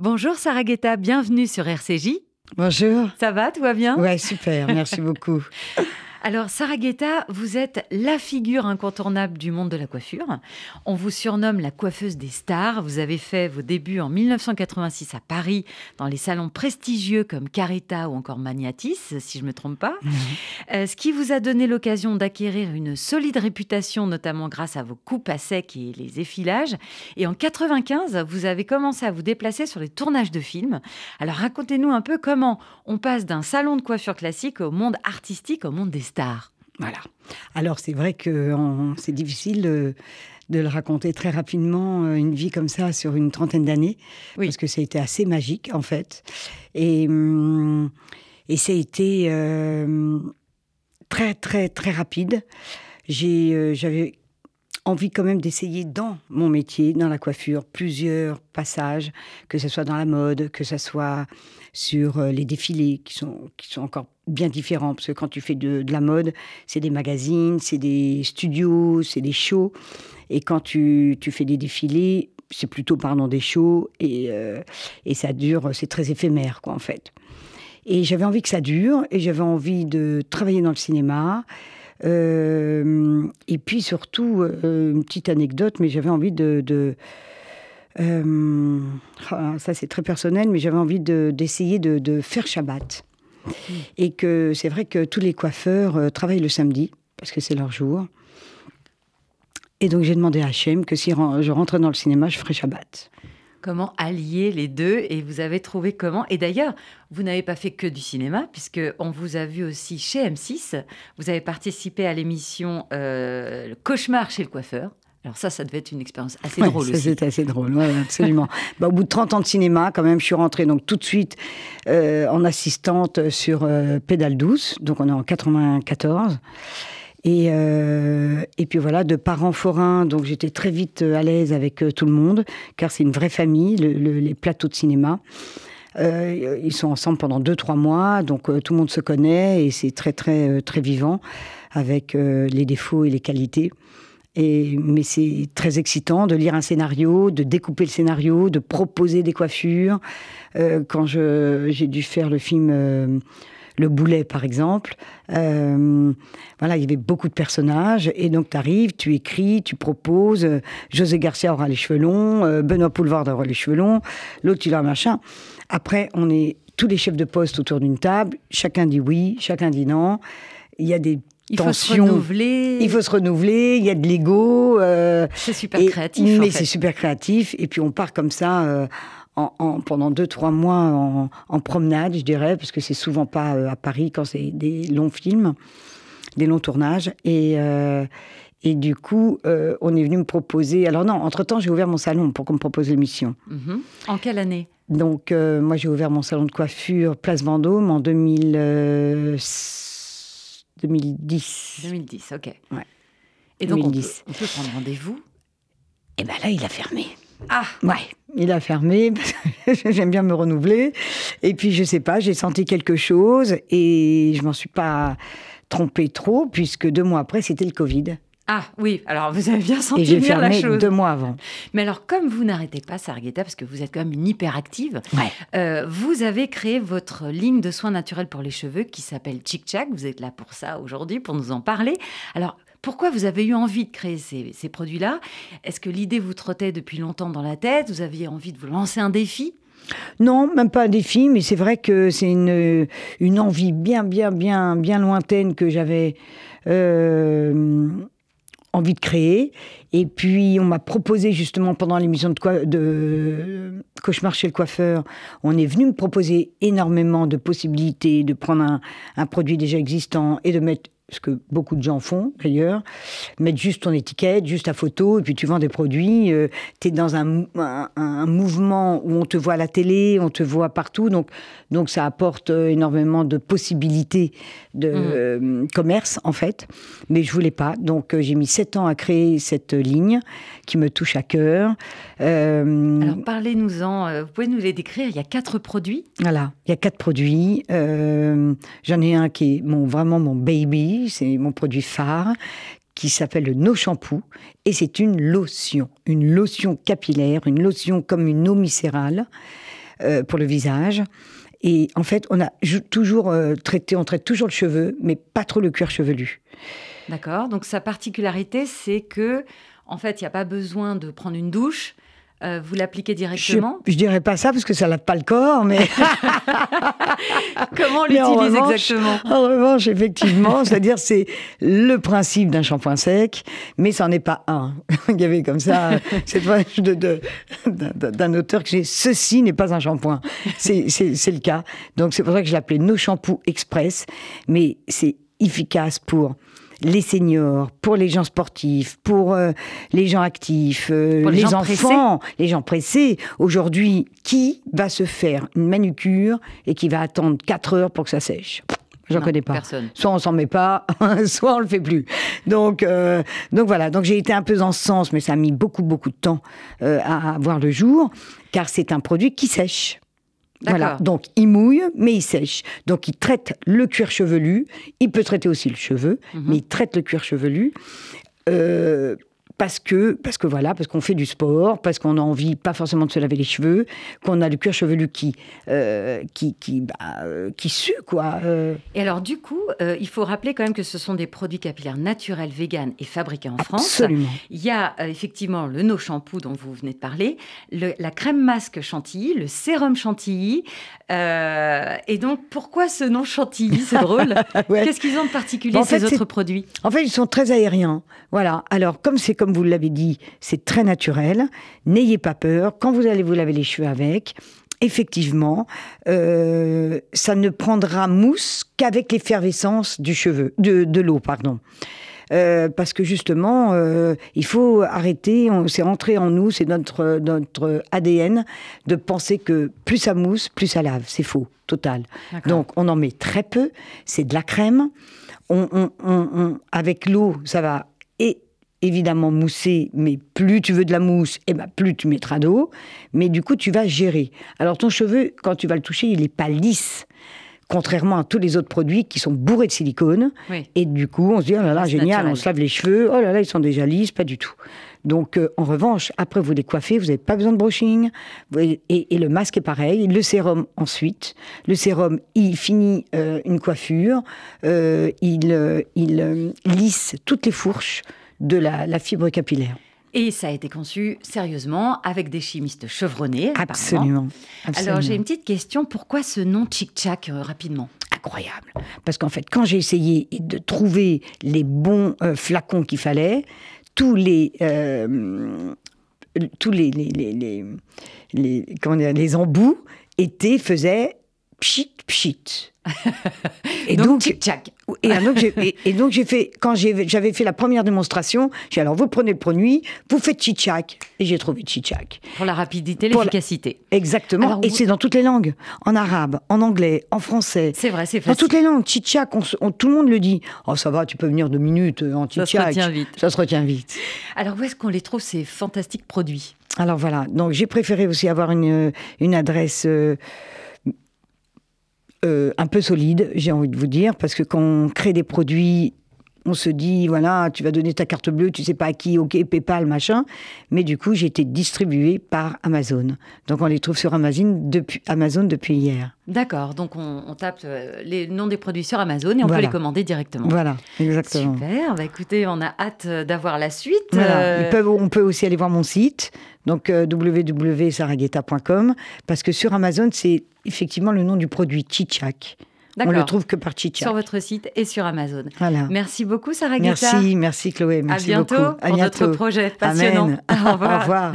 Bonjour Sarah Guetta, bienvenue sur RCJ. Bonjour. Ça va, tout va bien? Ouais, super, merci beaucoup. Alors, Sarah Guetta, vous êtes la figure incontournable du monde de la coiffure. On vous surnomme la coiffeuse des stars. Vous avez fait vos débuts en 1986 à Paris, dans les salons prestigieux comme Carita ou encore Magnatis, si je ne me trompe pas. Mhm. Euh, ce qui vous a donné l'occasion d'acquérir une solide réputation, notamment grâce à vos coupes à sec et les effilages. Et en 95, vous avez commencé à vous déplacer sur les tournages de films. Alors, racontez-nous un peu comment on passe d'un salon de coiffure classique au monde artistique, au monde des stars. Voilà. Alors, c'est vrai que c'est difficile de, de le raconter très rapidement, euh, une vie comme ça, sur une trentaine d'années. Oui. Parce que ça a été assez magique, en fait. Et, hum, et ça a été euh, très, très, très rapide. J'ai, euh, J'avais envie quand même d'essayer dans mon métier, dans la coiffure, plusieurs passages, que ce soit dans la mode, que ce soit sur euh, les défilés, qui sont, qui sont encore bien différents, parce que quand tu fais de, de la mode, c'est des magazines, c'est des studios, c'est des shows, et quand tu, tu fais des défilés, c'est plutôt, pardon, des shows, et, euh, et ça dure, c'est très éphémère, quoi, en fait. Et j'avais envie que ça dure, et j'avais envie de travailler dans le cinéma. Euh, et puis surtout, euh, une petite anecdote, mais j'avais envie de... de euh, ah, ça c'est très personnel, mais j'avais envie de- d'essayer de, de faire Shabbat. Et que c'est vrai que tous les coiffeurs euh, travaillent le samedi, parce que c'est leur jour. Et donc j'ai demandé à Hachem que si je rentrais dans le cinéma, je ferais Shabbat. Comment allier les deux et vous avez trouvé comment Et d'ailleurs, vous n'avez pas fait que du cinéma puisque on vous a vu aussi chez M6. Vous avez participé à l'émission euh, Le Cauchemar chez le coiffeur. Alors ça, ça devait être une expérience assez Ouais, drôle ça, aussi. C'était assez drôle, ouais, absolument. Bah, au bout de 30 ans de cinéma, quand même, je suis rentrée donc tout de suite euh, en assistante sur euh, Pédale douce, donc on est en 94. Et, euh, et puis voilà, de parents forains, donc j'étais très vite euh, à l'aise avec euh, tout le monde, car c'est une vraie famille, le- le- les plateaux de cinéma. Ils sont ensemble pendant deux, trois mois, donc tout le monde se connaît et c'est très, très, très vivant, avec les défauts et les qualités. Et, mais c'est très excitant de lire un scénario, de découper le scénario, de proposer des coiffures. Quand j'ai dû faire le film Le Boulet, par exemple, euh, voilà, il y avait beaucoup de personnages. Et donc, tu arrives, tu écris, tu proposes. euh, José Garcia aura les cheveux longs, euh, Benoît Poulvard aura les cheveux longs, l'autre, il a un machin. Après, on est tous les chefs de poste autour d'une table. Chacun dit oui, chacun dit non. Il y a des Il faut se tensions. renouveler. Il faut se renouveler, il y a de l'ego. euh, C'est super et- créatif. en Mais fait. c'est super créatif. Et puis on part comme ça en, en- pendant deux, trois mois en, en promenade, je dirais, parce que c'est souvent pas euh, à Paris quand c'est des longs films, des longs tournages. Et, euh, et du coup, euh, on est venu me proposer. Alors non, entre-temps, j'ai ouvert mon salon pour qu'on me propose l'émission. Mhm. En quelle année? Donc, euh, moi, j'ai ouvert mon salon de coiffure Place Vendôme en 2000, euh, 2010. 2010, ok. Ouais. Et donc, on peut, 2010. on peut prendre rendez-vous? Et ben là, il a fermé. Ah Ouais, il a fermé. J'aime bien me renouveler. Et puis, je sais pas, j'ai senti quelque chose et je m'en suis pas trompée trop, puisque deux mois après, c'était le Covid. Ah oui, alors vous avez bien senti Et venir la chose. deux mois avant. Mais alors, comme vous n'arrêtez pas, Sarguetta, parce que vous êtes quand même une hyperactive, Ouais. euh, vous avez créé votre ligne de soins naturels pour les cheveux qui s'appelle Chic Chac. Vous êtes là pour ça aujourd'hui, pour nous en parler. Alors, pourquoi vous avez eu envie de créer ces, produits-là? Est-ce que l'idée vous trottait depuis longtemps dans la tête? Vous aviez envie de vous lancer un défi? Non, même pas un défi, mais c'est vrai que c'est une, envie bien, bien, bien, bien lointaine que j'avais euh, envie de créer. Et puis, on m'a proposé justement pendant l'émission de, de Cauchemar chez le coiffeur, on est venu me proposer énormément de possibilités de prendre un produit déjà existant et de mettre ce que beaucoup de gens font d'ailleurs, mettre juste ton étiquette, juste ta photo, et puis tu vends des produits. tu es dans un, mou- un, un mouvement où on te voit à la télé, on te voit partout, donc, donc ça apporte euh, énormément de possibilités de euh, commerce en fait. Mais je voulais pas, donc euh, j'ai mis sept ans à créer cette ligne qui me touche à cœur. Euh, Alors, parlez-nous-en. euh, Vous pouvez nous les décrire Il y a quatre produits. voilà, il y a quatre produits. Euh, J'en ai un qui est mon, vraiment mon baby, c'est mon produit phare, qui s'appelle le No Shampoo. Et c'est une lotion, une lotion capillaire, une lotion comme une eau minérale. pour le visage. Et en fait, on a toujours traité, on traite toujours le cheveu, mais pas trop le cuir chevelu. D'accord. Donc sa particularité, c'est que en fait, il n'y a pas besoin de prendre une douche. Euh, vous l'appliquez directement je, ne dirais pas ça parce que ça lave pas le corps, mais comment on l'utilise exactement En revanche, effectivement, c'est-à-dire c'est le principe d'un shampoing sec, mais ça n'en est pas un. Il y avait comme ça cette fois d'un auteur que j'ai ceci n'est pas un shampoing. C'est le cas. Donc c'est pour ça que je l'appelais No Shampoo Express, mais c'est efficace pour les seniors, pour les gens sportifs, pour euh, les gens actifs, euh, les, enfants, les gens pressés. Aujourd'hui, qui va se faire une manucure et qui va attendre 4 heures pour que ça sèche? J'en connais pas. Personne. Soit on s'en met pas, soit on le fait plus. Donc, euh, donc voilà. Donc j'ai été un peu dans ce sens, mais ça a mis beaucoup beaucoup de temps à voir le jour, car c'est un produit qui sèche. Voilà. Donc, il mouille, mais il sèche. Donc, il traite le cuir chevelu. Il peut traiter aussi le cheveu, mhm. mais il traite le cuir chevelu. Euh, parce que, parce que voilà, parce qu'on fait du sport, parce qu'on a envie pas forcément de se laver les cheveux, qu'on a le cuir chevelu qui, euh, qui, qui, bah, euh, qui sue, quoi. Euh. Et alors, du coup, il faut rappeler quand même que ce sont des produits capillaires naturels, véganes et fabriqués en France. Absolument. Il y a effectivement le No Shampoo dont vous venez de parler, la crème masque chantilly, le sérum chantilly. et donc, pourquoi ce nom chantilly C'est drôle. Qu'est-ce qu'ils ont de particulier, ces autres produits? En fait, ils sont très aériens. Voilà. Alors, comme c'est comme vous l'avez dit, c'est très naturel. N'ayez pas peur. Quand vous allez vous laver les cheveux avec, effectivement, euh, ça ne prendra mousse qu'avec l'effervescence du cheveu, de, l'eau, pardon. Euh, parce que justement, euh, il faut arrêter, c'est rentré en nous, c'est notre, notre ADN de penser que plus ça mousse, plus ça lave. C'est faux, total. Donc on en met très peu, c'est de la crème. avec l'eau, ça va évidemment moussé, mais plus tu veux de la mousse, et eh ben plus tu mettras d'eau. Mais du coup, tu vas gérer. Alors ton cheveu, quand tu vas le toucher, il n'est pas lisse. Contrairement à tous les autres produits qui sont bourrés de silicone. Et du coup, on se dit, oh là là, génial, on se lave les cheveux, oh là là, ils sont déjà lisses, pas du tout. Donc, euh, en revanche, après vous les coiffez, vous n'avez pas besoin de brushing. Et, le masque est pareil. Le sérum ensuite. Le sérum, il finit euh, une coiffure. Euh, il, il lisse toutes les fourches de la, fibre capillaire. Et ça a été conçu sérieusement avec des chimistes chevronnés. Absolument. Alors j'ai une petite question. Pourquoi ce nom Chic Chac euh, rapidement? Incroyable. Parce qu'en fait, quand j'ai essayé de trouver les bons euh, flacons qu'il fallait, tous les euh, tous les les, les, les, comment dire, les embouts étaient faisaient pchit pchit. et donc, tic -tac. Et, donc j'ai fait quand j'avais fait la première démonstration, j'ai alors vous prenez le produit, vous faites chichak et j'ai trouvé chichak. Pour la rapidité, l'efficacité. Exactement. et c'est dans toutes les langues, en arabe, en anglais, en français. C'est vrai, c'est facile. Dans toutes les langues, chichak, tout le monde le dit. Oh ça va, tu peux venir deux minutes en chichak. Ça se retient vite. Ça se retient vite. Alors où est-ce qu'on les trouve ces fantastiques produits? Alors voilà, donc j'ai préféré aussi avoir une, une adresse. Euh, euh, un peu solide, j'ai envie de vous dire, parce que quand on crée des produits, on se dit, voilà, tu vas donner ta carte bleue, tu sais pas à qui, ok, PayPal, machin. Mais du coup, j'ai été distribué par Amazon. Donc, on les trouve sur Amazon depuis, Amazon depuis hier. D'accord, donc on, tape euh, les noms des produits sur Amazon et on peut les commander directement. Voilà, exactement. Super, bah écoutez, on a hâte euh, d'avoir la suite. on peut aussi aller voir mon site, donc www.sarageta.com, parce que sur Amazon, c'est effectivement le nom du produit Chichak. On le trouve que par Chichak. Sur votre site et sur Amazon. Voilà. Merci beaucoup, Sarah Merci, merci Chloé. Merci à bientôt beaucoup. pour notre projet passionnant. Au revoir.